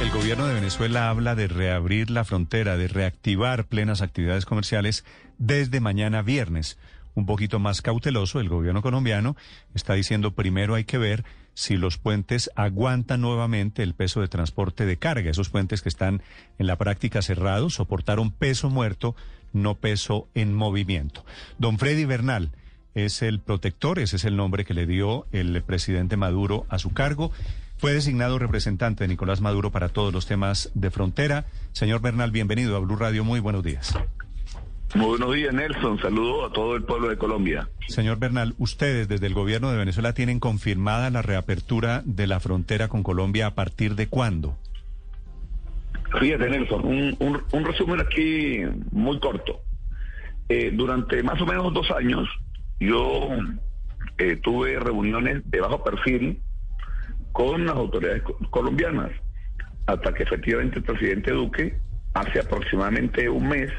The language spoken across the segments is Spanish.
El gobierno de Venezuela habla de reabrir la frontera, de reactivar plenas actividades comerciales desde mañana viernes. Un poquito más cauteloso, el gobierno colombiano está diciendo primero hay que ver si los puentes aguantan nuevamente el peso de transporte de carga. Esos puentes que están en la práctica cerrados soportaron peso muerto, no peso en movimiento. Don Freddy Bernal es el protector, ese es el nombre que le dio el presidente Maduro a su cargo. Fue designado representante de Nicolás Maduro para todos los temas de frontera. Señor Bernal, bienvenido a Blue Radio. Muy buenos días. Muy buenos días, Nelson. Saludo a todo el pueblo de Colombia. Señor Bernal, ustedes desde el gobierno de Venezuela tienen confirmada la reapertura de la frontera con Colombia a partir de cuándo? Fíjate, Nelson, un, resumen aquí muy corto. Eh, durante más o menos dos años, yo eh, tuve reuniones de bajo perfil con las autoridades colombianas, hasta que efectivamente el presidente Duque, hace aproximadamente un mes,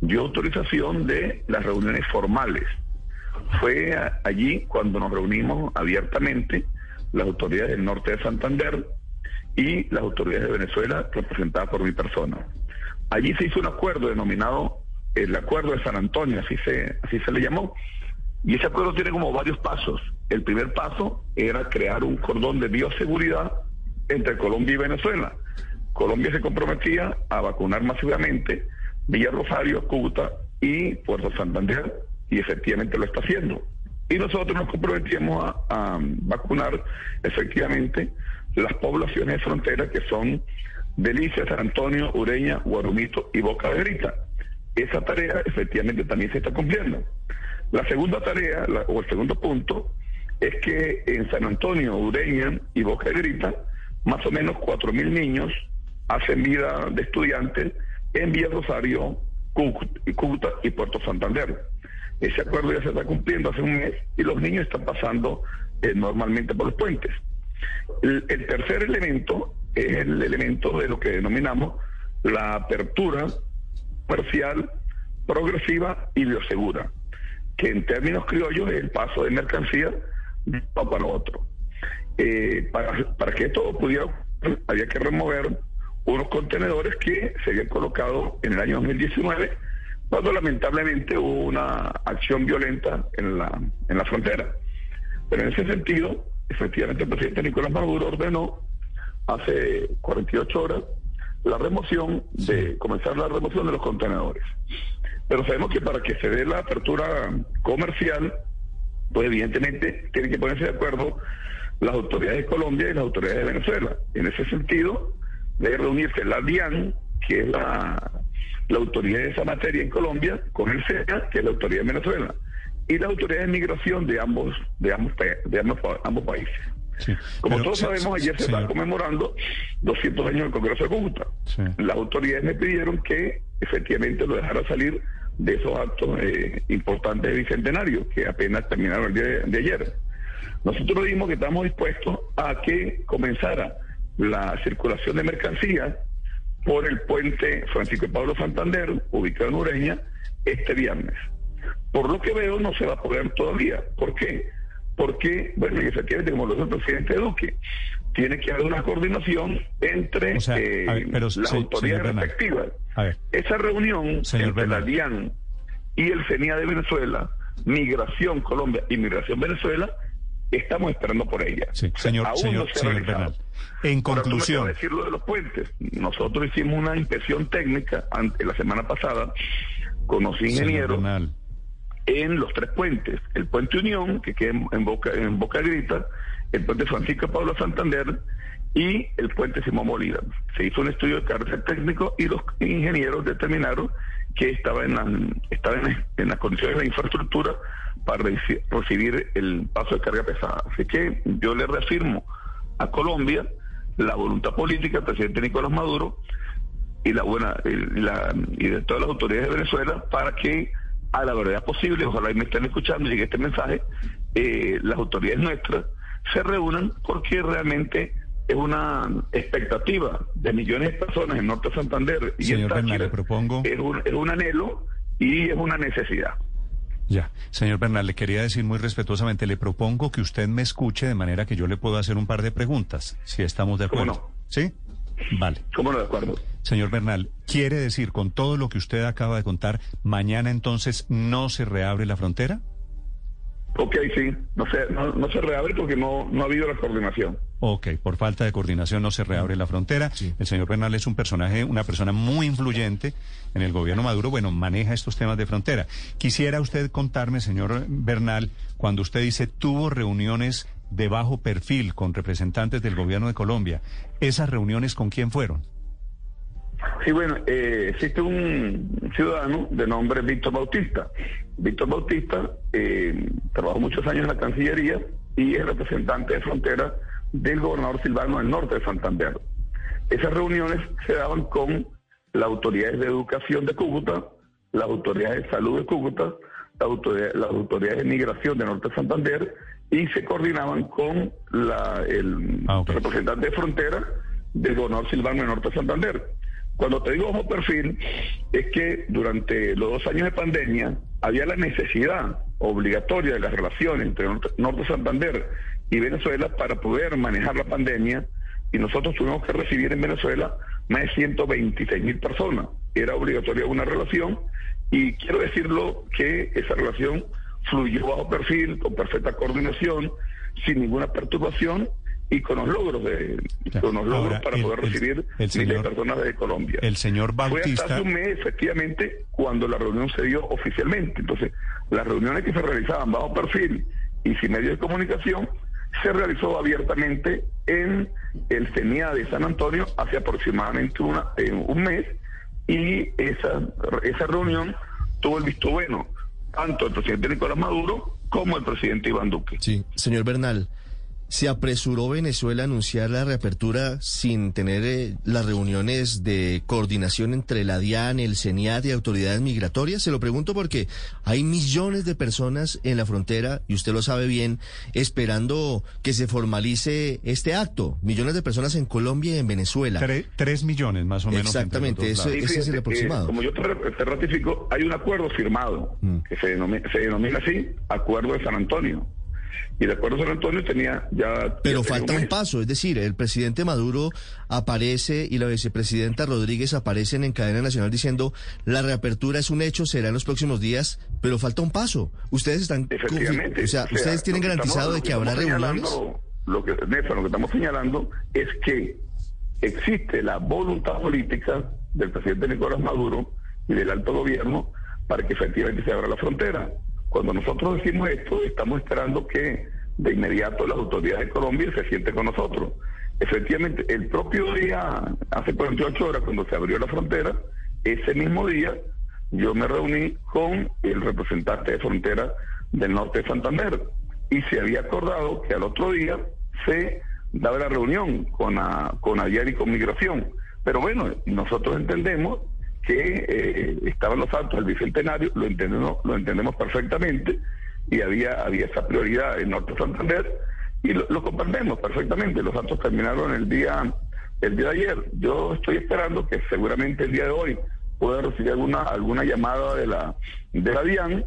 dio autorización de las reuniones formales. Fue allí cuando nos reunimos abiertamente las autoridades del norte de Santander y las autoridades de Venezuela representadas por mi persona. Allí se hizo un acuerdo denominado el Acuerdo de San Antonio, así se, así se le llamó, y ese acuerdo tiene como varios pasos. El primer paso era crear un cordón de bioseguridad entre Colombia y Venezuela. Colombia se comprometía a vacunar masivamente Villa Rosario, Cúcuta y Puerto Santander, y efectivamente lo está haciendo. Y nosotros nos comprometíamos a, vacunar efectivamente las poblaciones de frontera que son Delicia, San Antonio, Ureña, Guarumito y Boca de Grita. Esa tarea efectivamente también se está cumpliendo. La segunda tarea, o el segundo punto, es que en San Antonio, Ureña y Boca Grita, más o menos 4.000 niños hacen vida de estudiantes en Villa Rosario, Cúcuta y Puerto Santander. Ese acuerdo ya se está cumpliendo hace un mes y los niños están pasando eh, normalmente por los puentes. El, tercer elemento es el elemento de lo que denominamos la apertura parcial, progresiva y biosegura que en términos criollos es el paso de mercancía de uno para otro. Eh, para, para que esto pudiera había que remover unos contenedores que se habían colocado en el año 2019 cuando lamentablemente hubo una acción violenta en la, en la frontera. Pero en ese sentido, efectivamente el presidente Nicolás Maduro ordenó hace 48 horas la remoción de comenzar la remoción de los contenedores. Pero sabemos que para que se dé la apertura comercial, pues evidentemente tienen que ponerse de acuerdo las autoridades de Colombia y las autoridades de Venezuela. En ese sentido, debe reunirse la DIAN, que es la, autoridad de esa materia en Colombia, con el SEA, que es la autoridad de Venezuela, y la autoridad de migración de ambos, de ambos, de ambos, países. Como todos sabemos, ayer se está conmemorando 200 años del Congreso de Cúcuta. Las autoridades me pidieron que efectivamente lo dejara salir de esos actos eh, importantes de bicentenario que apenas terminaron el día de, ayer. Nosotros dijimos que estamos dispuestos a que comenzara la circulación de mercancías por el puente Francisco y Pablo Santander, ubicado en Ureña, este viernes. Por lo que veo, no se va a poder todavía. ¿Por qué? Porque, bueno, efectivamente, como lo el presidente Duque, tiene que haber una coordinación entre eh, las autoridades respectivas. Esa reunión entre la DIAN y el CENIA de Venezuela, Migración Colombia y Migración Venezuela, estamos esperando por ella. Sí, señor, señor, señor En conclusión. decir lo de los puentes. Nosotros hicimos una inspección técnica ante la semana pasada con los ingenieros en los tres puentes. El puente Unión, que queda en Boca, en Boca Grita, el puente Francisco Pablo Santander y el puente Simón Bolívar. Se hizo un estudio de carácter técnico y los ingenieros determinaron que estaba en, la, estaba en, las condiciones de infraestructura para recibir el paso de carga pesada. Así que yo le reafirmo a Colombia la voluntad política del presidente Nicolás Maduro y la buena y, la, y de todas las autoridades de Venezuela para que a la verdad posible, ojalá y me estén escuchando y llegue este mensaje, eh, las autoridades nuestras se reúnan porque realmente es una expectativa de millones de personas en Norte Santander y Señor Táchira. Bernal, le propongo- es un, es un anhelo y es una necesidad. Ya, señor Bernal, le quería decir muy respetuosamente, le propongo que usted me escuche de manera que yo le pueda hacer un par de preguntas, si estamos de ¿Cómo acuerdo. no? ¿Sí? Vale. ¿Cómo no de acuerdo? Señor Bernal, ¿quiere decir con todo lo que usted acaba de contar, mañana entonces no se reabre la frontera? Ok, sí, no se, no, no se reabre porque no, no ha habido la coordinación. Ok, por falta de coordinación no se reabre la frontera. El señor Bernal es un personaje, una persona muy influyente en el gobierno Maduro. Bueno, maneja estos temas de frontera. Quisiera usted contarme, señor Bernal, cuando usted dice tuvo reuniones de bajo perfil con representantes del gobierno de Colombia, ¿esas reuniones con quién fueron? Sí, bueno, eh, existe un ciudadano de nombre Víctor Bautista. Víctor Bautista eh, trabajó muchos años en la Cancillería y es representante de frontera del gobernador Silvano del norte de Santander. Esas reuniones se daban con las autoridades de educación de Cúcuta, las autoridades de salud de Cúcuta, las autoridades, las autoridades de migración de norte de Santander y se coordinaban con la, el Ah, representante de frontera del gobernador Silvano de norte de Santander. Cuando te digo bajo perfil, es que durante los dos años de pandemia había la necesidad obligatoria de las relaciones entre Norte, Santander y Venezuela para poder manejar la pandemia y nosotros tuvimos que recibir en Venezuela más de 126 mil personas. Era obligatoria una relación y quiero decirlo que esa relación fluyó bajo perfil, con perfecta coordinación, sin ninguna perturbación y con los logros de Ya. con los logros Ahora, para el- poder el- recibir miles de personas de Colombia. El señor Fue hasta Bautista. hace un mes, efectivamente, cuando la reunión se dio oficialmente. Entonces, las reuniones que se realizaban bajo perfil y sin medios de comunicación se realizó abiertamente en el CENIA de San Antonio hace aproximadamente una, eh, un mes y esa, esa reunión tuvo el visto bueno tanto el presidente Nicolás Maduro como el presidente Iván Duque. Sí, señor Bernal, ¿se apresuró Venezuela a anunciar la reapertura sin tener eh, las reuniones de coordinación entre la DIAN, el CENIAT y autoridades migratorias? Se lo pregunto porque hay millones de personas en la frontera, y usted lo sabe bien, esperando que se formalice este acto. Millones de personas en Colombia y en Venezuela. Tre- tres millones más o menos. Exactamente, eso-. Sí, ese es el aproximado. eh, como yo te, ratifico, hay un acuerdo firmado Mm. que se denomina, se denomina así, Acuerdo de San Antonio. Y el Acuerdo de San Antonio tenía ya... Pero ya falta un paso, es decir, el presidente Maduro aparece y la vicepresidenta Rodríguez aparecen en cadena nacional diciendo la reapertura es un hecho, será en los próximos días, pero falta un paso. Ustedes están, Efectivamente. o sea, ustedes tienen garantizado estamos- de que habrá reuniones. Lo que, Néstor, lo que estamos señalando es que existe la voluntad política del presidente Nicolás Maduro y del alto gobierno para que efectivamente se abra la frontera. Cuando nosotros decimos esto, estamos esperando que de inmediato las autoridades de Colombia se sienten con nosotros. Efectivamente, el propio día, hace 48 horas, cuando se abrió la frontera, ese mismo día yo me reuní con el representante de frontera del norte de Santander y se había acordado que al otro día se daba la reunión con, la- con ayer con migración. Pero bueno, nosotros entendemos que eh, estaban los actos del bicentenario, lo entendemos, lo entendemos perfectamente y había, había esa prioridad en Norte de Santander y lo, comprendemos perfectamente. Los actos terminaron el día, el día de ayer. Yo estoy esperando que seguramente el día de hoy pueda recibir alguna, alguna llamada de la, de la DIAN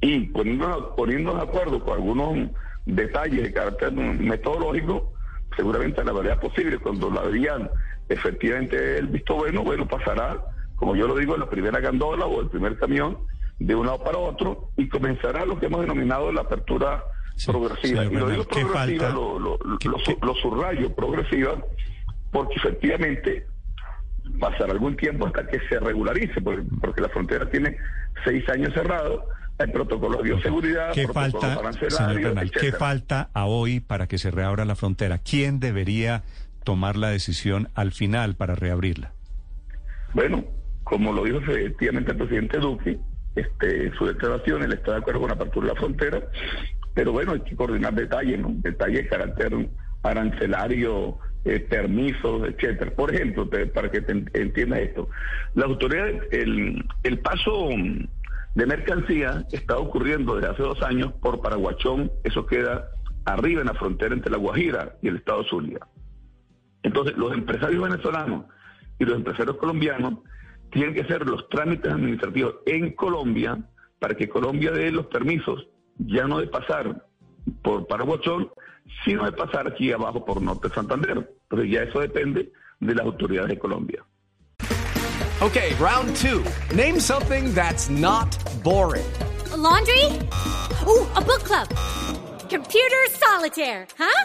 y poniéndonos, poniéndonos de acuerdo con algunos detalles de carácter metodológico, seguramente a la verdad posible, cuando la DIAN efectivamente el visto bueno, bueno, pasará, como yo lo digo, en la primera gandola o el primer camión de un lado para otro y comenzará lo que hemos denominado la apertura Sí, progresiva. Y lo digo Bernal, ¿qué progresiva, lo, lo, lo- ¿Qué- lo- subrayo, progresiva, porque efectivamente pasará algún tiempo hasta que se regularice, porque, porque la frontera tiene seis años cerrados, hay protocolos de bioseguridad, ¿Qué protocolos falta, señor Bernal, qué falta a hoy para que se reabra la frontera? ¿Quién debería tomar la decisión al final para reabrirla? Bueno, como lo dijo efectivamente el presidente Duque, este, su declaración, él está de acuerdo con la apertura de la frontera, pero bueno, hay que coordinar detalles, ¿no? detalles de carácter arancelarios, eh, permisos, etcétera. Por ejemplo, para que te en- entiendas esto, la autoridad, el, el paso de mercancía está ocurriendo desde hace dos años por Paraguachón, eso queda arriba en la frontera entre La Guajira y el estado Zulia. Entonces, los empresarios venezolanos y los empresarios colombianos tienen que hacer los trámites administrativos en Colombia para que Colombia dé los permisos, ya no de pasar por Paraguachón, sino de pasar aquí abajo por Norte Santander. Entonces, ya eso depende de las autoridades de Colombia. Okay, round two. Name something that's not boring. A laundry? Ooh, a book club. Computer solitaire, huh?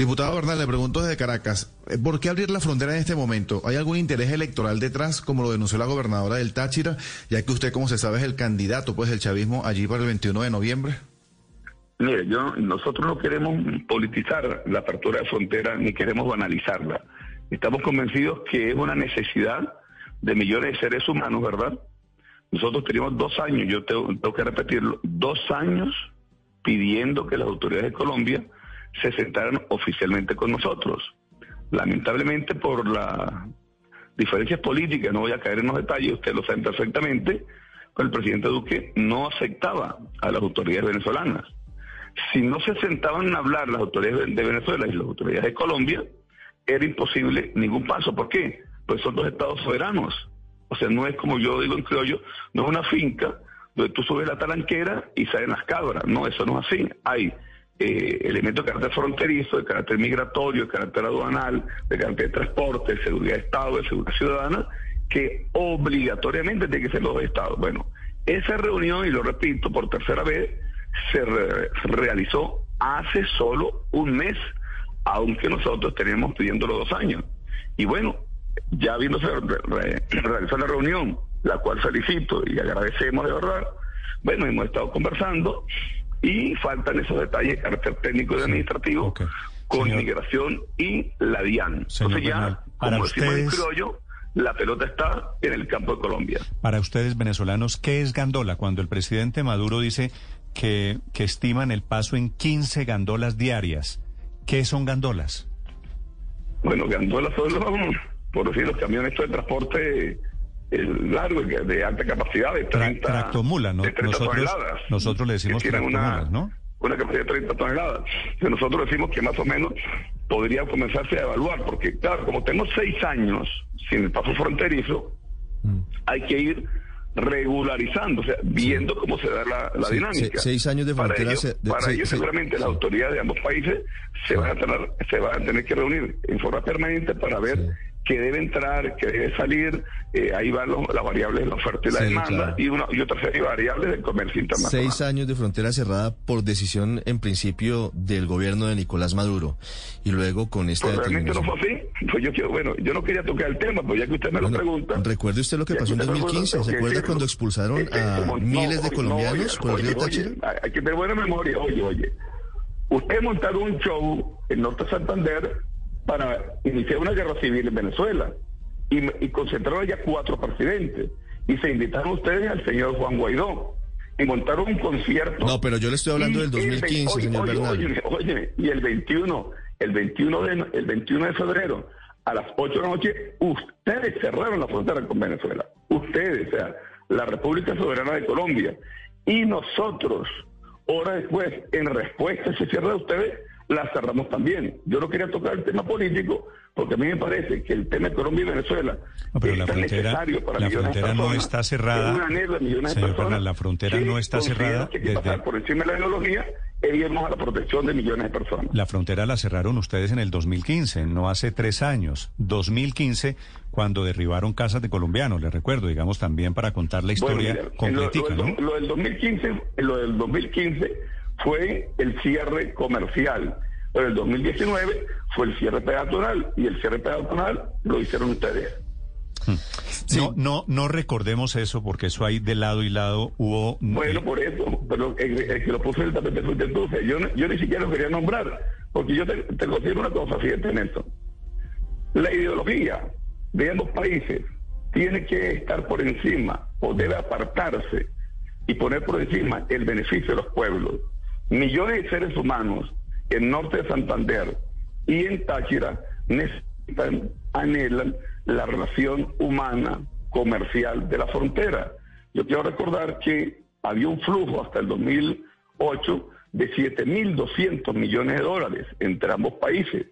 Diputado Bernal, le pregunto desde Caracas, eh, ¿por qué abrir la frontera en este momento? ¿Hay algún interés electoral detrás, como lo denunció la gobernadora del Táchira, ya que usted, como se sabe, es el candidato pues del chavismo allí para el 21 de noviembre? Mire, yo, nosotros no queremos politizar la apertura de frontera ni queremos banalizarla. Estamos convencidos que es una necesidad de millones de seres humanos, ¿verdad? Nosotros teníamos dos años, yo tengo que repetirlo, dos años pidiendo que las autoridades de Colombia se sentaran oficialmente con nosotros. Lamentablemente por las diferencias políticas, no voy a caer en los detalles, ustedes lo saben perfectamente, pero el presidente Duque no aceptaba a las autoridades venezolanas si no se sentaban a hablar las autoridades de Venezuela y las autoridades de Colombia, era imposible ningún paso. ¿Por qué? Pues son dos estados soberanos. O sea, no es como yo digo en criollo, no es una finca donde tú subes la talanquera y salen las cabras. No, eso no es así. Hay eh, elementos de carácter fronterizo, de carácter migratorio, de carácter aduanal, de carácter de transporte, de seguridad de Estado, de seguridad ciudadana, que obligatoriamente tiene que ser los dos estados. Bueno, esa reunión, y lo repito por tercera vez, se re- realizó hace solo un mes, aunque nosotros teníamos pidiéndolo dos años. Y bueno, ya habiéndose re- la reunión, la cual felicito y agradecemos de verdad, bueno, hemos estado conversando y faltan esos detalles de carácter técnico y administrativo con Señor- migración y la DIAN. Señor Entonces ya, Bernal, para como decimos en ustedes- criollo, la pelota está en el campo de Colombia. Para ustedes venezolanos, ¿qué es gandola? Cuando el presidente Maduro dice que, que estiman el paso en 15 gandolas diarias, ¿qué son gandolas? Bueno, gandolas son los, por decir, los camiones de transporte largo, de alta capacidad, de Tra- 30, tractomula, ¿no? de 30 Nosotros- toneladas. nosotros le decimos Que una, una capacidad de 30 toneladas. Entonces, nosotros decimos que más o menos podría comenzarse a evaluar, porque claro, como tenemos seis años sin el paso fronterizo, Mm. hay que ir regularizando, o sea, viendo cómo se da la, la Sí, dinámica. se- seis años de Para frontera ello, se- de- para se- ello se- seguramente las autoridades de ambos países se van a tener, se van a tener que reunir en forma permanente para ver Qué debe entrar, qué debe salir. Eh, ahí van los- las variables de la oferta y la Sí, demanda claro. y, una, y otra serie de variables del comercio internacional. Seis años de frontera cerrada por decisión, en principio, del gobierno de Nicolás Maduro. Y luego con esta Pues realmente no fue así. Pues yo quiero, bueno, yo no quería tocar el tema, pues ya que usted me lo pregunta. recuerde usted lo que pasó en usted me lo 2015. pregunta, ¿Se que acuerda decirlo. cuando expulsaron Es que a como- miles de oye, colombianos por el río oye, Hay que tener buena memoria. Oye, oye. Usted montaron un show en Norte Santander para iniciar una guerra civil en Venezuela y, y concentraron ya cuatro presidentes. Y se invitaron ustedes al señor Juan Guaidó y montaron un concierto. No, pero yo le estoy hablando del el 2015, oye, señor oye, Bernal. Oye, oye, y el 21, el 21 de, el 21 de febrero, a las 8 de la noche, ustedes cerraron la frontera con Venezuela. Ustedes, o sea, la República Soberana de Colombia. Y nosotros, horas después, en respuesta a ese cierre de ustedes, la cerramos también. Yo no quería tocar el tema político porque a mí me parece que el tema de Colombia y Venezuela No, pero es la tan frontera- necesario para la millones de frontera no personas, está cerrada. es un anhelo de millones de Señor personas Bernal, la frontera que no está cerrada que desde- pasar por encima de la ideología e irnos a la protección de millones de personas. La frontera la cerraron ustedes en el 2015, no hace tres años. 2015, cuando derribaron casas de colombianos, les recuerdo, digamos también para contar la historia Bueno, mira, completica, lo, ¿no? lo- lo del 2015, lo del 2015 fue el cierre comercial, pero el 2019 fue el cierre peatonal y el cierre peatonal lo hicieron ustedes. No, no, no recordemos eso porque eso hay de lado y lado hubo. Bueno, por eso, pero el, el que lo puso en el tapete fue entonces. Yo, ni siquiera lo quería nombrar, porque yo te, te considero una cosa, fíjate en esto. La ideología de ambos países tiene que estar por encima o debe apartarse y poner por encima el beneficio de los pueblos. Millones de seres humanos en norte de Santander y en Táchira necesitan, anhelan la relación humana, comercial de la frontera. Yo quiero recordar que había un flujo hasta el 2008 de 7.200 millones de dólares entre ambos países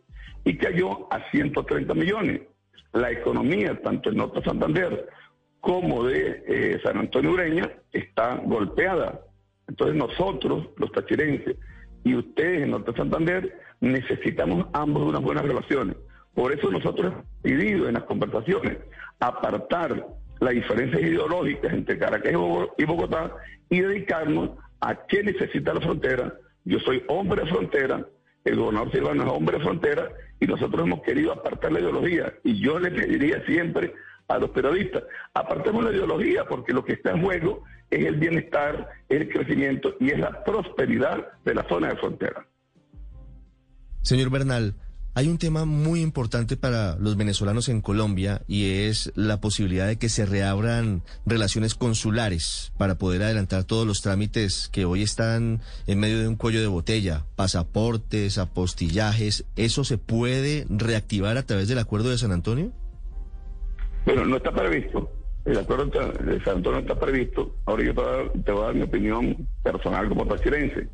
y cayó a 130 millones. La economía, tanto en Norte de Santander como de eh, San Antonio Ureña, está golpeada. Entonces nosotros, los tachirenses, y ustedes en Norte de Santander, necesitamos ambos unas buenas relaciones. Por eso nosotros hemos decidido en las conversaciones apartar las diferencias ideológicas entre Caracas y Bogotá y dedicarnos a qué necesita la frontera. Yo soy hombre de frontera, el gobernador Silvano es hombre de frontera y nosotros hemos querido apartar la ideología. Y yo le pediría siempre a los periodistas, apartemos la ideología porque lo que está en juego es el bienestar, es el crecimiento y es la prosperidad de la zona de frontera. Señor Bernal, hay un tema muy importante para los venezolanos en Colombia y es la posibilidad de que se reabran relaciones consulares para poder adelantar todos los trámites que hoy están en medio de un cuello de botella, pasaportes, apostillajes. ¿Eso se puede reactivar a través del acuerdo de San Antonio? Bueno, no está previsto. El acuerdo de San Antonio está previsto. Ahora yo te voy, a dar, mi opinión personal como tachirense.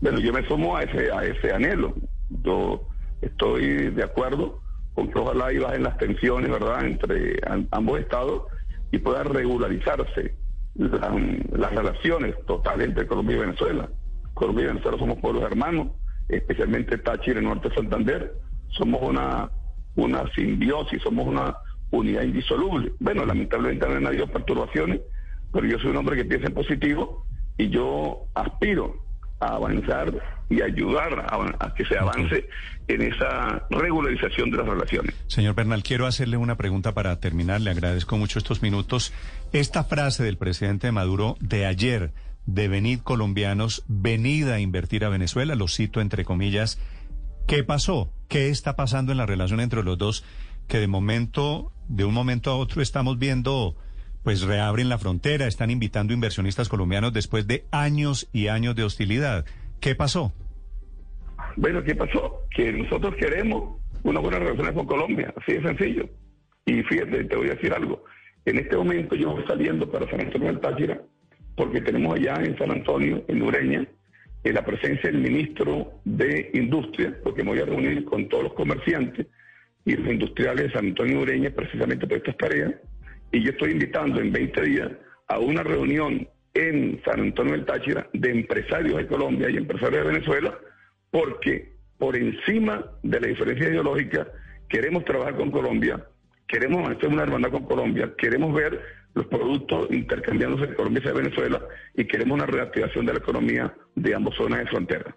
Bueno, yo me sumo a ese, a ese anhelo. Yo estoy de acuerdo con que ojalá y bajen las tensiones, ¿verdad?, entre am- ambos estados y pueda regularizarse la- las relaciones totales entre Colombia y Venezuela. Colombia y Venezuela somos pueblos hermanos, especialmente Táchira y Norte de Santander. Somos una, una simbiosis, somos una unidad indisoluble. Bueno, lamentablemente han habido perturbaciones, pero yo soy un hombre que piensa en positivo y yo aspiro a avanzar y ayudar a, a que se avance en esa regularización de las relaciones. Señor Bernal, quiero hacerle una pregunta para terminar. Le agradezco mucho estos minutos. Esta frase del presidente Maduro de ayer, de venid colombianos, venid a invertir a Venezuela, lo cito entre comillas. ¿Qué pasó? ¿Qué está pasando en la relación entre los dos? Que de momento, de un momento a otro, estamos viendo, pues reabren la frontera, están invitando inversionistas colombianos después de años y años de hostilidad. ¿Qué pasó? Bueno, ¿qué pasó? Que nosotros queremos unas buenas relaciones con Colombia, así de sencillo. Y fíjate, te voy a decir algo. En este momento yo voy saliendo para San Antonio del Táchira, porque tenemos allá en San Antonio, en Ureña, eh, la presencia del ministro de Industria, porque me voy a reunir con todos los comerciantes y los industriales de San Antonio Ureña precisamente por estas tareas. Y yo estoy invitando en 20 días a una reunión en San Antonio del Táchira de empresarios de Colombia y empresarios de Venezuela, porque por encima de la diferencia ideológica queremos trabajar con Colombia, queremos hacer una hermandad con Colombia, queremos ver los productos intercambiándose de Colombia y Venezuela y queremos una reactivación de la economía de ambas zonas de frontera.